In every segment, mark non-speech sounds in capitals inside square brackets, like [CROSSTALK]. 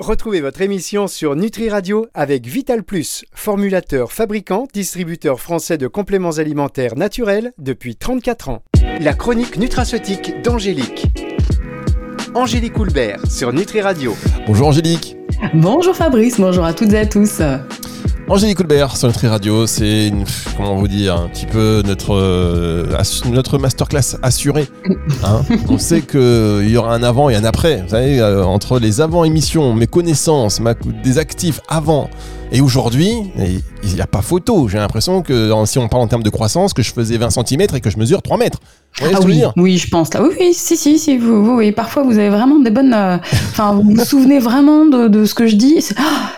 Retrouvez votre émission sur Nutri Radio avec Vital Plus, formulateur, fabricant, distributeur français de compléments alimentaires naturels depuis 34 ans. La chronique nutraceutique d'Angélique. Angélique Houlbert sur Nutri Radio. Bonjour Angélique. Bonjour Fabrice, bonjour à toutes et à tous. Angélique Colbert sur Nutri Radio, c'est comment vous dire un petit peu notre euh, notre masterclass assurée. Hein. [LAUGHS] On sait qu'il y aura un avant et un après. Vous savez, euh, entre les avant émissions, mes connaissances, ma, des actifs avant et aujourd'hui, il n'y a pas photo. J'ai l'impression que si on parle en termes de croissance, que je faisais 20 cm et que je mesure 3 mètres. Ah oui, oui, je pense là. Oui, oui, si, si, si. Vous, oui, parfois vous avez vraiment des bonnes. Euh, enfin, vous vous souvenez vraiment de, ce que je dis.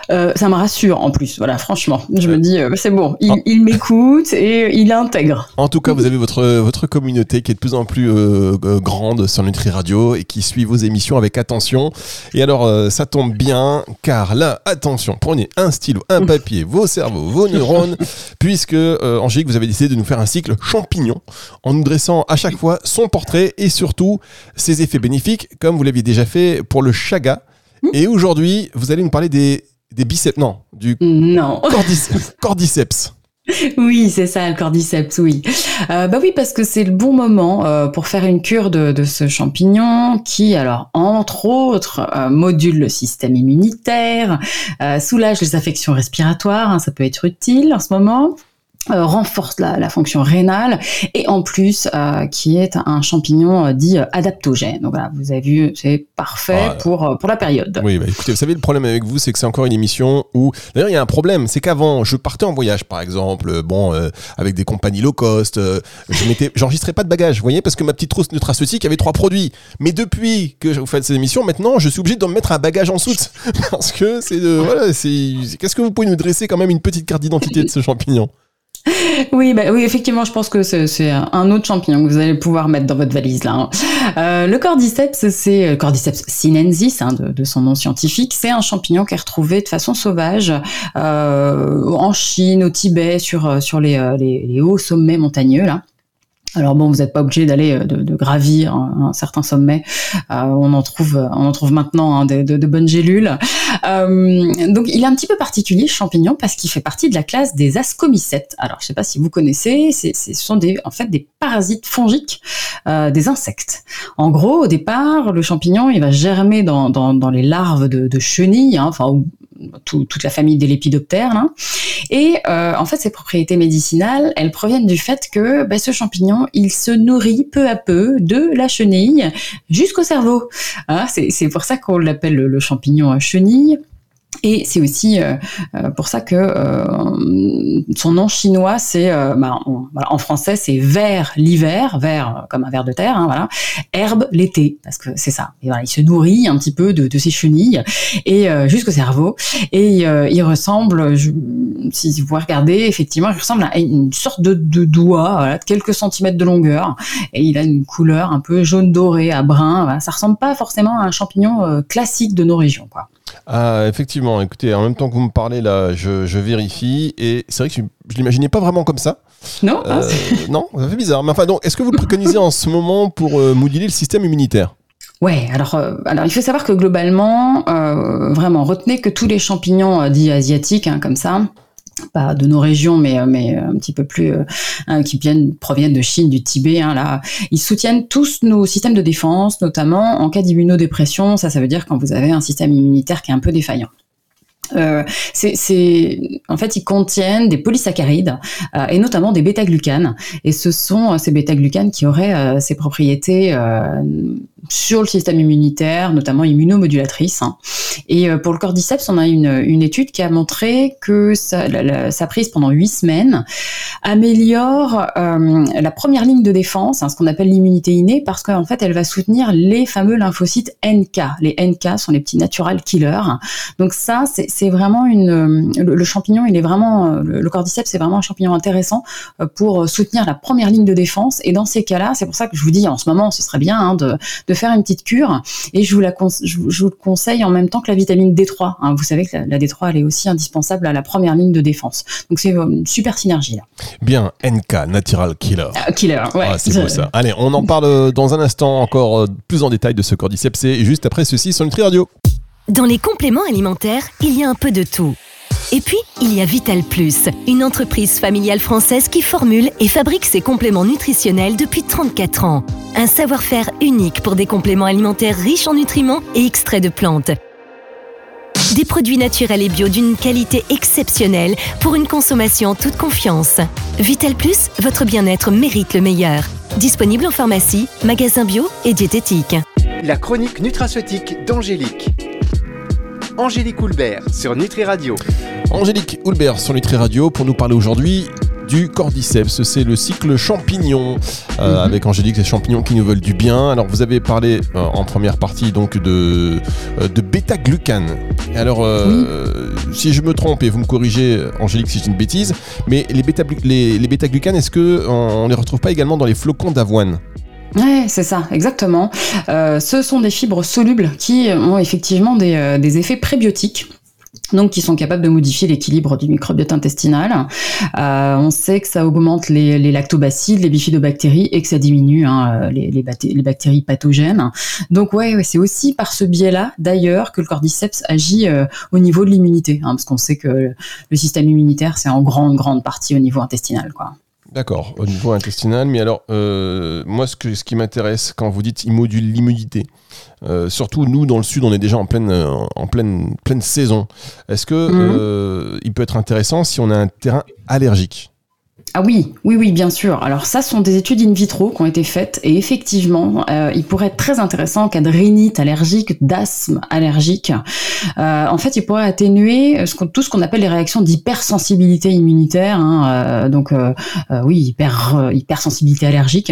Euh, ça me rassure en plus. Voilà, franchement, je me dis, euh, c'est bon. Il, m'écoute et il intègre. En tout cas, vous avez votre votre communauté qui est de plus en plus grande sur Nutri Radio et qui suit vos émissions avec attention. Et alors, ça tombe bien, car là, attention, prenez un stylo, un papier, vos cerveaux, vos neurones, [LAUGHS] puisque Angélique, vous avez décidé de nous faire un cycle champignon en nous dressant à chaque chaque fois son portrait et surtout ses effets bénéfiques, comme vous l'aviez déjà fait pour le chaga. Hmm. Et aujourd'hui, vous allez nous parler des, biceps, non, du non. [LAUGHS] cordyceps. Oui, c'est ça, le cordyceps, oui. Euh, bah oui, parce que c'est le bon moment euh, pour faire une cure de, ce champignon qui, alors, entre autres, euh, module le système immunitaire, soulage les affections respiratoires, hein, ça peut être utile en ce moment. Euh, renforce la, fonction rénale et en plus euh, qui est un champignon euh, dit adaptogène. Donc voilà, vous avez vu, c'est parfait pour pour la période. Oui, bah, écoutez, vous savez le problème avec vous, c'est que c'est encore une émission où d'ailleurs il y a un problème, c'est qu'avant je partais en voyage par exemple, bon avec des compagnies low cost, je [LAUGHS] j'enregistrais pas de bagages, vous voyez, parce que ma petite trousse nutraceutique avait trois produits. Mais depuis que vous faites ces émissions, maintenant je suis obligé de me mettre un bagage en soute [LAUGHS] parce que c'est voilà, c'est qu'est-ce que vous pouvez nous dresser quand même une petite carte d'identité de ce champignon? Oui, bah, oui, effectivement, je pense que c'est un autre champignon que vous allez pouvoir mettre dans votre valise là. Hein. Euh, le cordyceps, c'est euh, Cordyceps sinensis hein, de, son nom scientifique. C'est un champignon qui est retrouvé de façon sauvage euh, en Chine, au Tibet, sur sur les, les, les hauts sommets montagneux là. Alors bon, vous n'êtes pas obligé d'aller euh, de, gravir un, certain sommet. Euh, on en trouve, on en trouve maintenant hein, de, bonnes gélules. Euh, donc, il est un petit peu particulier, champignon, parce qu'il fait partie de la classe des ascomycètes. Alors, je ne sais pas si vous connaissez, ce sont en fait des parasites fongiques des insectes. En gros, au départ, le champignon, il va germer dans, les larves de, chenilles, hein, enfin toute la famille des lépidoptères. Et euh, en fait, ses propriétés médicinales, elles proviennent du fait que bah, ce champignon, il se nourrit peu à peu de la chenille jusqu'au cerveau. Hein, c'est pour ça qu'on l'appelle le, champignon chenille. Et c'est aussi euh, euh, pour ça que euh, son nom chinois, c'est, bah, en français, c'est vert l'hiver, vert comme un ver de terre, hein, voilà, herbe l'été, parce que c'est ça. Et voilà, il se nourrit un petit peu de, ses chenilles et jusqu'au cerveau. Et il ressemble, si vous regardez, effectivement, il ressemble à une sorte de, de doigt, voilà, de quelques centimètres de longueur, et il a une couleur un peu jaune doré à brun. Voilà. Ça ressemble pas forcément à un champignon classique de nos régions, quoi. Ah, effectivement, écoutez, en même temps que vous me parlez là, je, vérifie et c'est vrai que je, ne l'imaginais pas vraiment comme ça. Non, euh, [LAUGHS] non, ça fait bizarre. Mais enfin, donc, est-ce que vous le préconisez en ce moment pour euh, moduler le système immunitaire? Ouais, alors, euh, alors il faut savoir que globalement, vraiment, retenez que tous les champignons dits asiatiques, hein, comme ça, pas de nos régions, mais, mais un petit peu plus, hein, qui viennent, proviennent de Chine, du Tibet, hein, là, ils soutiennent tous nos systèmes de défense, notamment en cas d'immunodépression. Ça, ça veut dire quand vous avez un système immunitaire qui est un peu défaillant. Euh, c'est, en fait, ils contiennent des polysaccharides euh, et notamment des bêta-glucanes. Et ce sont euh, ces bêta-glucanes qui auraient euh, ces propriétés sur le système immunitaire, notamment immunomodulatrices. Hein. Et pour le cordyceps, on a une, une étude qui a montré que sa, sa prise pendant huit semaines améliore la première ligne de défense, hein, ce qu'on appelle l'immunité innée, parce qu'en fait, elle va soutenir les fameux lymphocytes NK. Les NK sont les petits natural killers. Donc ça, c'est vraiment une le, champignon, il est vraiment le, cordyceps, c'est vraiment un champignon intéressant euh, pour soutenir la première ligne de défense. Et dans ces cas-là, c'est pour ça que je vous dis en ce moment, ce serait bien hein, de, de faire une petite cure. Et je vous la je, vous le conseille en même temps que la vitamine D3. Hein. Vous savez que la, D3 elle est aussi indispensable à la première ligne de défense. Donc c'est une super synergie là. Bien, NK, Natural Killer. Ah, killer, ouais. Ah, c'est beau ça. [LAUGHS] Allez, on en parle dans un instant encore euh, plus en détail de ce cordyceps. C'est juste après ceci sur Nutri Radio. Dans les compléments alimentaires, il y a un peu de tout. Et puis, il y a Vital Plus, une entreprise familiale française qui formule et fabrique ses compléments nutritionnels depuis 34 ans. Un savoir-faire unique pour des compléments alimentaires riches en nutriments et extraits de plantes. Des produits naturels et bio d'une qualité exceptionnelle pour une consommation en toute confiance. Vital Plus, votre bien-être mérite le meilleur. Disponible en pharmacie, magasin bio et diététique. La chronique nutraceutique d'Angélique. Angélique Houlbert sur Nutri Radio. Angélique Houlbert sur Nutri Radio pour nous parler aujourd'hui du cordyceps. C'est le cycle champignon euh, Mhm. avec Angélique, les champignons qui nous veulent du bien. Alors vous avez parlé euh, en première partie donc de, euh, de bêta-glucane. Alors si je me trompe et vous me corrigez Angélique si j'ai une bêtise, mais les bêta les, les bêta-glucanes, est-ce que on, on les retrouve pas également dans les flocons d'avoine? Ouais, c'est ça, exactement. Euh, ce sont des fibres solubles qui ont effectivement des, euh, des effets prébiotiques. Donc, qui sont capables de modifier l'équilibre du microbiote intestinal. Euh, on sait que ça augmente les, les lactobacilles, les bifidobactéries et que ça diminue hein, les, les, bacté- les bactéries pathogènes. Donc, ouais, c'est aussi par ce biais-là, d'ailleurs, que le cordyceps agit euh, au niveau de l'immunité, hein, parce qu'on sait que le système immunitaire, c'est en grande, grande partie au niveau intestinal, quoi. D'accord, au niveau intestinal. Mais alors, euh, moi, ce, que, ce qui m'intéresse quand vous dites il module l'immunité, euh, surtout nous dans le sud, on est déjà en pleine, euh, en pleine, pleine saison. Est-ce que Mhm. euh, il peut être intéressant si on a un terrain allergique? Ah oui, oui, oui, bien sûr. Alors ça, ce sont des études in vitro qui ont été faites et effectivement, euh, il pourrait être très intéressant en cas de rhinite allergique, d'asthme allergique. Euh, en fait, il pourrait atténuer tout ce qu'on appelle les réactions d'hypersensibilité immunitaire. hein, euh, donc oui, hyper, hypersensibilité allergique.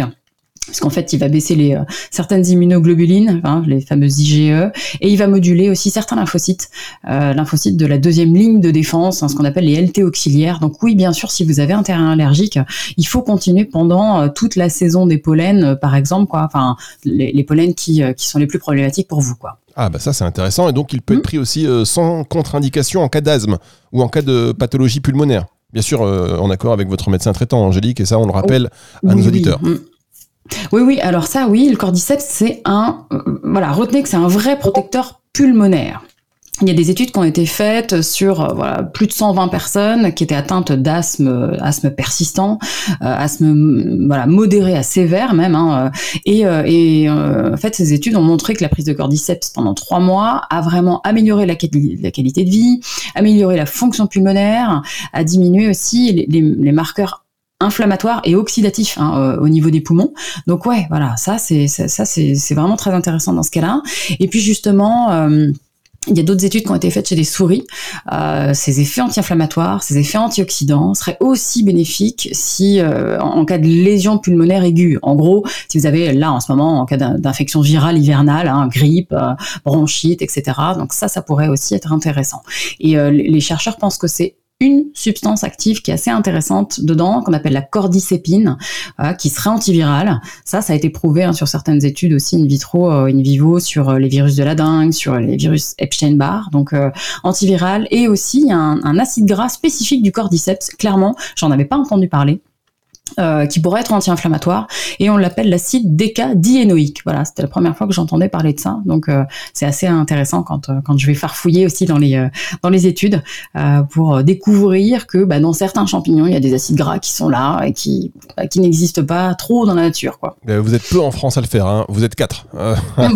Parce qu'en fait, il va baisser les, euh, certaines immunoglobulines, hein, les fameuses IgE, et il va moduler aussi certains lymphocytes, euh, lymphocytes de la deuxième ligne de défense, hein, ce qu'on appelle les LT auxiliaires. Donc oui, bien sûr, si vous avez un terrain allergique, il faut continuer pendant euh, toute la saison des pollens, par exemple, quoi. Enfin, les, les pollens qui, qui sont les plus problématiques pour vous, quoi. Ah bah ça c'est intéressant et donc il peut être pris aussi sans contre-indication en cas d'asthme ou en cas de pathologie pulmonaire. Bien sûr, en accord avec votre médecin traitant Angélique et ça on le rappelle à nos oui, auditeurs. Oui, oui, alors ça, oui, le cordyceps, c'est un. euh, voilà, retenez que c'est un vrai protecteur pulmonaire. Il y a des études qui ont été faites sur euh, voilà, plus de 120 personnes qui étaient atteintes d'asthme, euh, asthme persistant, asthme mm, voilà, modéré à sévère même. hein, et euh, et euh, en fait, ces études ont montré que la prise de cordyceps pendant trois mois a vraiment amélioré la, quali- la qualité de vie, amélioré la fonction pulmonaire, a diminué aussi les marqueurs inflammatoires et oxydatifs hein, euh, au niveau des poumons. Donc ouais, voilà, ça c'est ça, c'est vraiment très intéressant dans ce cas-là. Et puis justement. euh, il y a d'autres études qui ont été faites chez des souris. Euh, ces effets anti-inflammatoires, ces effets antioxydants seraient aussi bénéfiques si, euh, en cas de lésion pulmonaire aiguë. En gros, si vous avez là en ce moment, en cas d'in- d'infection virale hivernale, hein, grippe, bronchite, etc. Donc ça, ça pourrait aussi être intéressant. Et les chercheurs pensent que c'est une substance active qui est assez intéressante dedans, qu'on appelle la cordycépine, euh, qui serait antivirale. Ça, ça a été prouvé hein, sur certaines études aussi in vitro, euh, in vivo, sur euh, les virus de la dengue, sur les virus Epstein-Barr, donc euh, antiviral, et aussi un, un acide gras spécifique du cordyceps. Clairement, j'en avais pas entendu parler. Euh, qui pourrait être anti-inflammatoire et on l'appelle l'acide décadiénoïque. Voilà, c'était la première fois que j'entendais parler de ça, donc euh, c'est assez intéressant quand euh, quand je vais farfouiller aussi dans les euh, dans les études euh, pour découvrir que bah, dans certains champignons il y a des acides gras qui sont là et qui bah, qui n'existent pas trop dans la nature, quoi. Euh, Vous êtes peu en France à le faire, hein. vous êtes quatre. Euh, [LAUGHS]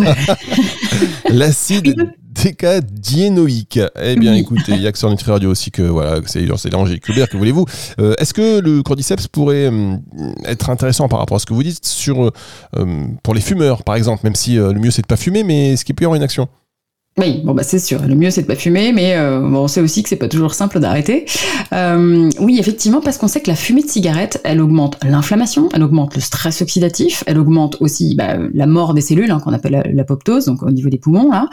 L'acide [LAUGHS] décadiénoïque. Eh bien, Oui. écoutez, il y a que sur Nutri Radio aussi que voilà, c'est Hubert, que voulez-vous Euh, Est-ce que le cordyceps pourrait hum, être intéressant par rapport à ce que vous dites sur euh, hum, pour les fumeurs, par exemple, même si euh, le mieux c'est de pas fumer, mais est-ce qu'il peut y avoir une action? Oui, bon bah c'est sûr. Le mieux c'est de pas fumer, mais euh, bon, on sait aussi que c'est pas toujours simple d'arrêter. Euh, oui, effectivement, parce qu'on sait que la fumée de cigarette, elle augmente l'inflammation, elle augmente le stress oxydatif, elle augmente aussi bah, la mort des cellules hein, qu'on appelle la- l'apoptose, donc au niveau des poumons là.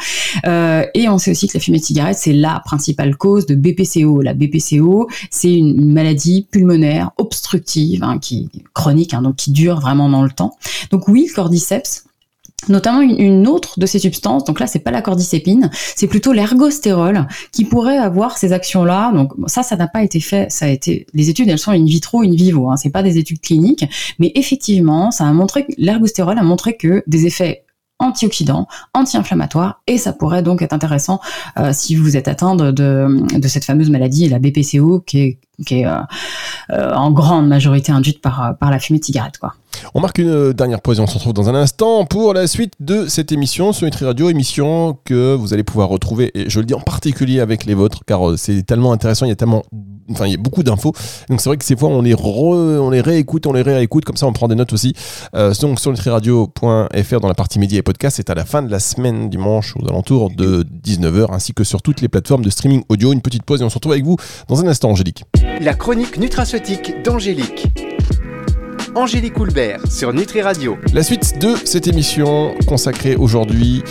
Euh, et on sait aussi que la fumée de cigarette, c'est la principale cause de BPCO. La BPCO, c'est une, une maladie pulmonaire obstructive, hein, qui chronique, hein, donc qui dure vraiment dans le temps. Donc oui, le cordyceps, notamment une, autre de ces substances. Donc là, c'est pas la cordycépine, c'est plutôt l'ergostérol qui pourrait avoir ces actions-là. Donc ça, ça n'a pas été fait. Ça a été les études, elles sont in vitro, in vivo. Hein, c'est pas des études cliniques, mais effectivement, ça a montré l'ergostérol a montré que des effets antioxydant, anti-inflammatoire, et ça pourrait donc être intéressant euh, si vous êtes atteint de, de, cette fameuse maladie, la BPCO, qui est, qui est euh, euh, en grande majorité induite par, par la fumée de cigarette. On marque une dernière pause et on se retrouve dans un instant pour la suite de cette émission sur Nutri Radio, émission que vous allez pouvoir retrouver, et je le dis en particulier avec les vôtres, car c'est tellement intéressant, il y a tellement enfin il y a beaucoup d'infos. Donc c'est vrai que ces fois on les on les réécoute on les réécoute. Comme ça on prend des notes aussi. Euh, donc sur nutriradio.fr dans la partie médias et podcasts c'est à la fin de la semaine dimanche aux alentours de 19h ainsi que sur toutes les plateformes de streaming audio. Une petite pause et on se retrouve avec vous dans un instant Angélique. La chronique nutraceutique d'Angélique Angélique Houlbert sur Nutri Radio. La suite de cette émission consacrée aujourd'hui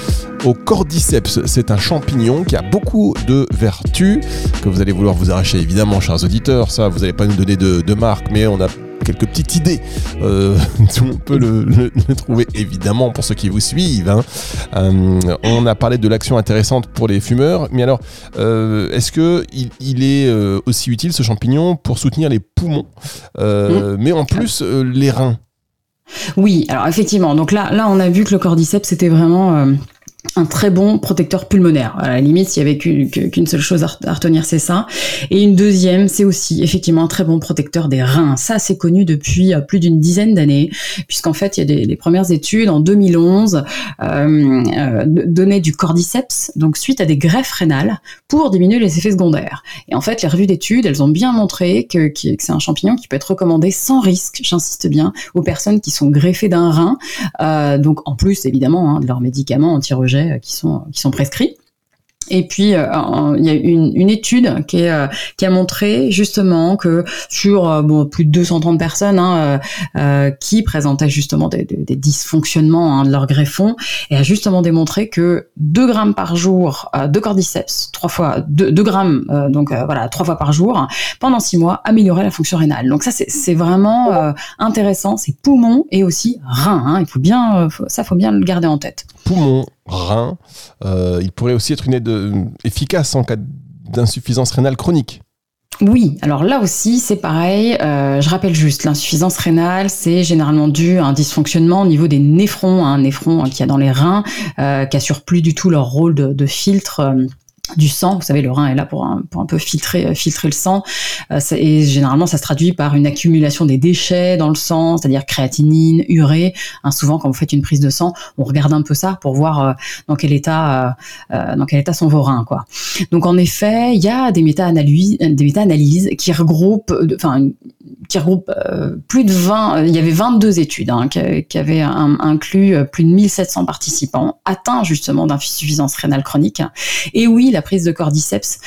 au cordyceps. C'est un champignon qui a beaucoup de vertus que vous allez vouloir vous arracher évidemment, chers auditeurs. Ça, vous n'allez pas nous donner de, de marque, mais on a quelques petites idées euh, [LAUGHS] on peut le, trouver évidemment pour ceux qui vous suivent. Hein. Euh, on a parlé de l'action intéressante pour les fumeurs, mais alors euh, est-ce que il, est aussi utile ce champignon pour soutenir les poumons, mmh. mais en plus les reins? Oui, alors effectivement. Donc là, là, on a vu que le cordyceps c'était vraiment un très bon protecteur pulmonaire. À la limite, s'il y avait qu'une seule chose à retenir, c'est ça. Et une deuxième, c'est aussi effectivement un très bon protecteur des reins. Ça, c'est connu depuis euh, plus d'une dizaine d'années, puisqu'en fait, il y a des premières études en 2011 euh, euh, donnaient du cordyceps, donc suite à des greffes rénales, pour diminuer les effets secondaires. Et en fait, les revues d'études, elles ont bien montré que, c'est un champignon qui peut être recommandé sans risque, j'insiste bien, aux personnes qui sont greffées d'un rein. Euh, donc en plus, évidemment, hein, de leurs médicaments anti-rejets euh, qui sont, qui sont prescrits. Et puis, euh, il y a une, une étude qui, est, euh, qui a montré justement que sur plus de 230 personnes hein, qui présentaient justement des, dysfonctionnements hein, de leur greffon, et a justement démontré que 2 grammes par jour de cordyceps, trois fois 2, grammes, donc voilà, trois fois par jour, pendant 6 mois, améliorait la fonction rénale. Donc ça, c'est vraiment intéressant, c'est poumon et aussi rein. Hein, il faut bien, ça, faut bien le garder en tête. Poumon, rein, il pourrait aussi être une aide efficace en cas d'insuffisance rénale chronique. Oui, alors là aussi c'est pareil. Euh, je rappelle juste, l'insuffisance rénale, c'est généralement dû à un dysfonctionnement au niveau des néphrons, un néphron hein, qui a dans les reins, euh, qui assure plus du tout leur rôle de, filtre. Du sang. Vous savez, le rein est là pour un, peu filtrer, euh, filtrer le sang. Euh, et généralement, ça se traduit par une accumulation des déchets dans le sang, c'est-à-dire créatinine, urée. Hein, souvent, quand vous faites une prise de sang, on regarde un peu ça pour voir euh, dans quel état, dans quel état sont vos reins, quoi. Donc, en effet, il y a des méta-analyses, des méta-analyses qui regroupent, enfin, qui regroupe plus de 20, euh, il y avait 22 études hein, qui, avaient inclus plus de 1700 participants atteints justement d'insuffisance rénale chronique. Et oui, la prise de cordyceps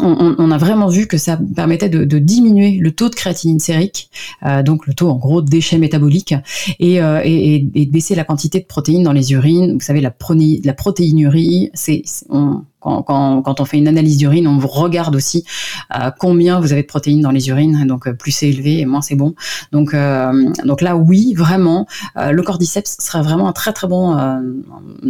on, a vraiment vu que ça permettait de, diminuer le taux de créatinine sérique, euh, donc le taux en gros de déchets métaboliques, et, euh, et, de baisser la quantité de protéines dans les urines. Vous savez, la, la protéinurie, c'est quand, quand, on fait une analyse d'urine, on regarde aussi euh, combien vous avez de protéines dans les urines. Donc plus c'est élevé et moins c'est bon. Donc, donc là, oui, vraiment, le cordyceps serait vraiment un très très bon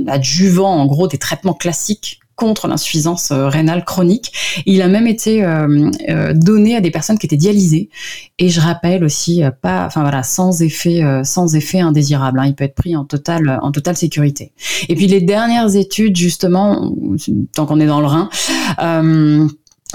adjuvant en gros des traitements classiques contre l'insuffisance euh, rénale chronique. Il a même été euh, euh, donné à des personnes qui étaient dialysées. Et je rappelle aussi, pas, enfin voilà, sans effet, sans effet indésirable. Hein. Il peut être pris en totale, en totale sécurité. Et puis les dernières études, justement, tant qu'on est dans le Rhin,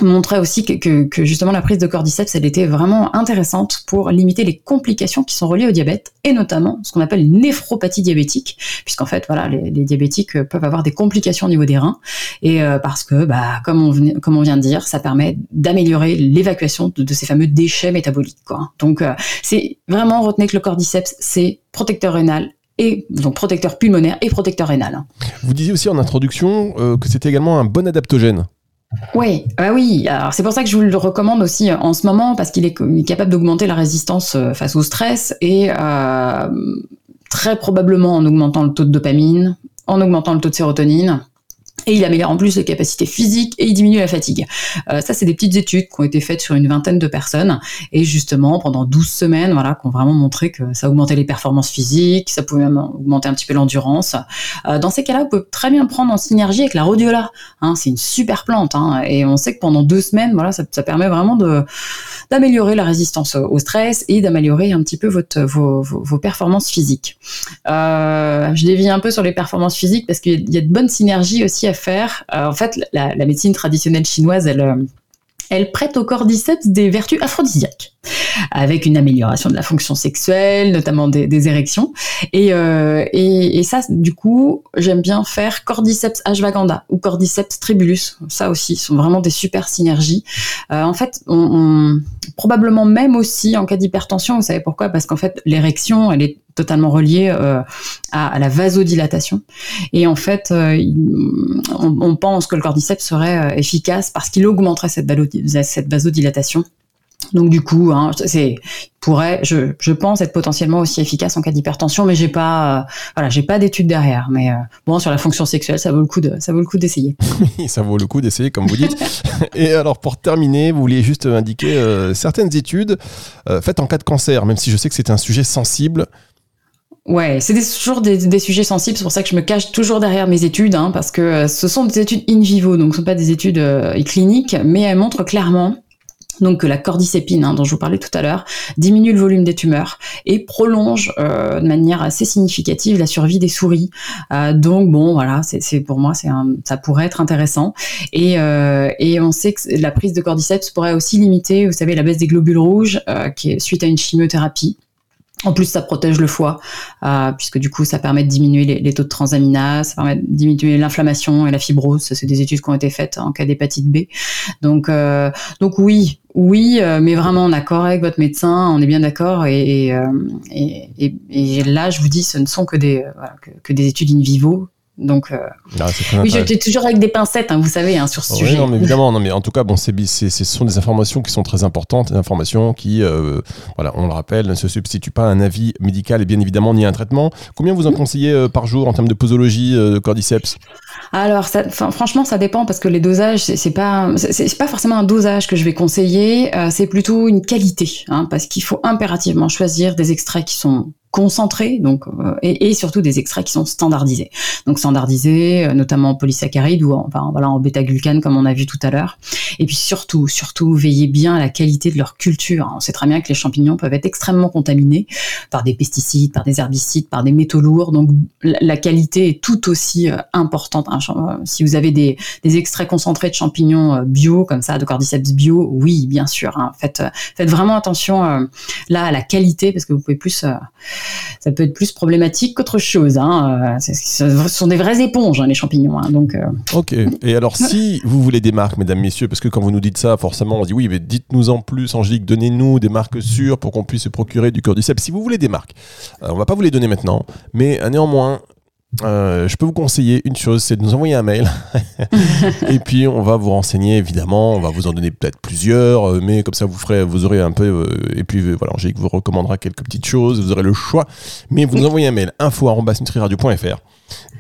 montrait aussi que, que, justement la prise de cordyceps elle était vraiment intéressante pour limiter les complications qui sont reliées au diabète et notamment ce qu'on appelle néphropathie diabétique puisqu'en fait voilà les, diabétiques peuvent avoir des complications au niveau des reins et euh, parce que bah comme on comme on vient de dire ça permet d'améliorer l'évacuation de, ces fameux déchets métaboliques quoi donc euh, c'est vraiment retenez que le cordyceps c'est protecteur rénal et donc protecteur pulmonaire et protecteur rénal. Vous disiez aussi en introduction euh, que c'était également un bon adaptogène. Oui, bah oui. Alors c'est pour ça que je vous le recommande aussi euh, en ce moment parce qu'il est capable d'augmenter la résistance euh, face au stress et euh, très probablement en augmentant le taux de dopamine, en augmentant le taux de sérotonine Et il améliore en plus les capacités physiques et il diminue la fatigue. Euh, ça, c'est des petites études qui ont été faites sur une vingtaine de personnes. Et justement, pendant 12 semaines, voilà, qui ont vraiment montré que ça augmentait les performances physiques, ça pouvait même augmenter un petit peu l'endurance. Euh, dans ces cas-là, vous pouvez très bien prendre en synergie avec la rhodiola. Hein, c'est une super plante. Hein, et on sait que pendant deux semaines, voilà, ça, permet vraiment d'améliorer la résistance au stress et d'améliorer un petit peu votre, vos, performances physiques. Euh, je dévie un peu sur les performances physiques parce qu'il y a de bonnes synergies aussi Euh, en fait, la, la, médecine traditionnelle chinoise, elle, euh, elle prête au cordyceps des vertus aphrodisiaques avec une amélioration de la fonction sexuelle, notamment des, érections. Et, euh, et, ça, du coup, j'aime bien faire Cordyceps ashwagandha ou Cordyceps tribulus. Ça aussi, sont vraiment des super synergies. Euh, en fait, probablement même aussi en cas d'hypertension, vous savez pourquoi? Parce qu'en fait, l'érection, elle est totalement reliée euh, à, la vasodilatation. Et en fait, on, pense que le cordyceps serait efficace parce qu'il augmenterait cette vasodilatation donc du coup, hein, c'est pourrait, je, je, pense être potentiellement aussi efficace en cas d'hypertension, mais j'ai pas, euh, voilà, j'ai pas d'études derrière. Mais euh, bon, sur la fonction sexuelle, ça vaut le coup de, ça vaut le coup d'essayer. [LAUGHS] ça vaut le coup d'essayer, comme vous dites. [LAUGHS] Et alors pour terminer, vous vouliez juste indiquer euh, certaines études faites en cas de cancer, même si je sais que c'est un sujet sensible. Ouais, c'est toujours des, des, sujets sensibles, c'est pour ça que je me cache toujours derrière mes études, hein, parce que ce sont des études in vivo, donc ce ne sont pas des études cliniques, mais elles montrent clairement donc la cordycépine, hein, dont je vous parlais tout à l'heure, diminue le volume des tumeurs et prolonge euh, de manière assez significative la survie des souris. Euh, donc bon, voilà, c'est pour moi, c'est ça pourrait être intéressant. Et, euh, et on sait que la prise de cordyceps pourrait aussi limiter, vous savez, la baisse des globules rouges euh, qui est suite à une chimiothérapie. En plus, ça protège le foie, euh, puisque du coup, ça permet de diminuer les, taux de transaminase, ça permet de diminuer l'inflammation et la fibrose. C'est des études qui ont été faites en cas d'hépatite B. Donc, euh, donc oui, oui, euh, mais vraiment en accord avec votre médecin, on est bien d'accord. Et, là, je vous dis, ce ne sont que des, que des études in vivo donc, euh, ah, oui, j'étais toujours avec des pincettes, hein, vous savez, hein, sur ce oui, sujet. Non, mais [LAUGHS] évidemment, non, mais en tout cas, bon, c'est, ce sont des informations qui sont très importantes, des informations qui, euh, voilà, on le rappelle, ne se substituent pas à un avis médical et bien évidemment ni à un traitement. Combien vous en conseillez euh, par jour en termes de posologie de cordyceps? Alors, ça, franchement, ça dépend parce que les dosages, c'est pas, c'est pas forcément un dosage que je vais conseiller, euh, c'est plutôt une qualité, hein, parce qu'il faut impérativement choisir des extraits qui sont concentrés, donc euh, et, et, surtout des extraits qui sont standardisés. Donc standardisés, euh, notamment en polysaccharides ou en, enfin, voilà, en bêta-glucane comme on a vu tout à l'heure. Et puis surtout, surtout, veillez bien à la qualité de leur culture. On sait très bien que les champignons peuvent être extrêmement contaminés par des pesticides, par des herbicides, par des métaux lourds. Donc la, qualité est tout aussi euh, importante. Hein. Si vous avez des, des, extraits concentrés de champignons bio comme ça, de cordyceps bio, oui, bien sûr. Hein. Faites, faites vraiment attention là à la qualité parce que vous pouvez plus ça peut être plus problématique qu'autre chose. Hein. Ce sont des vraies éponges, hein, les champignons. Hein. donc, euh... Ok. Et alors, si vous voulez des marques, mesdames, messieurs, parce que quand vous nous dites ça, forcément, on dit oui, mais dites-nous en plus, Angélique, donnez-nous des marques sûres pour qu'on puisse se procurer du cordyceps. Si vous voulez des marques, euh, on va pas vous les donner maintenant, mais euh, néanmoins, euh, je peux vous conseiller une chose, c'est de nous envoyer un mail. [LAUGHS] et puis on va vous renseigner évidemment, on va vous en donner peut-être plusieurs, euh, mais comme ça vous ferez, vous aurez un peu. Euh, et puis voilà, Angélique vous recommandera quelques petites choses, vous aurez le choix. Mais vous nous envoyez un mail info@nutriradio.fr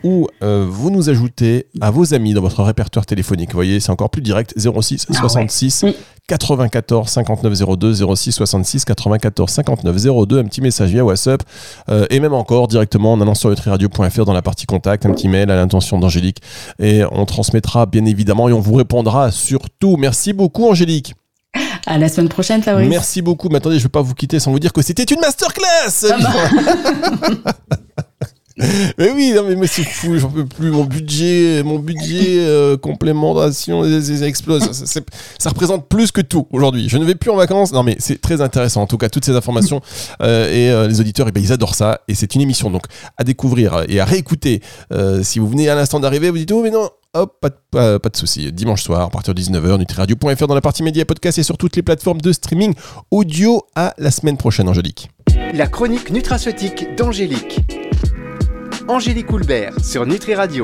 ou euh, vous nous ajoutez à vos amis dans votre répertoire téléphonique. Vous voyez, c'est encore plus direct 06 66 ah 94 59 02 06 66 94 59 02 un petit message via WhatsApp euh, et même encore directement en allant sur nutriradio.fr dans la partie contact un petit mail à l'intention d'Angélique et on transmettra bien évidemment et on vous répondra surtout. Merci beaucoup Angélique. À la semaine prochaine, Fabrice. Merci beaucoup. Mais attendez, je ne vais pas vous quitter sans vous dire que c'était une masterclass. Ah bah. [LAUGHS] [LAUGHS] mais oui, non mais moi c'est fou, j'en peux plus. Mon budget, mon budget euh, complémentation, ça explose. Ça, représente plus que tout aujourd'hui. Je ne vais plus en vacances. Non mais c'est très intéressant. En tout cas, toutes ces informations euh, et euh, les auditeurs, eh ben, ils adorent ça. Et c'est une émission donc à découvrir et à réécouter. Si vous venez à l'instant d'arriver, vous dites oh mais non. Hop, pas de, pas. Dimanche soir, à partir de 19h, nutriradio.fr dans la partie média podcast et sur toutes les plateformes de streaming audio. À la semaine prochaine, Angélique. La chronique nutraceutique d'Angélique. Angélique Houlbert sur Nutri Radio.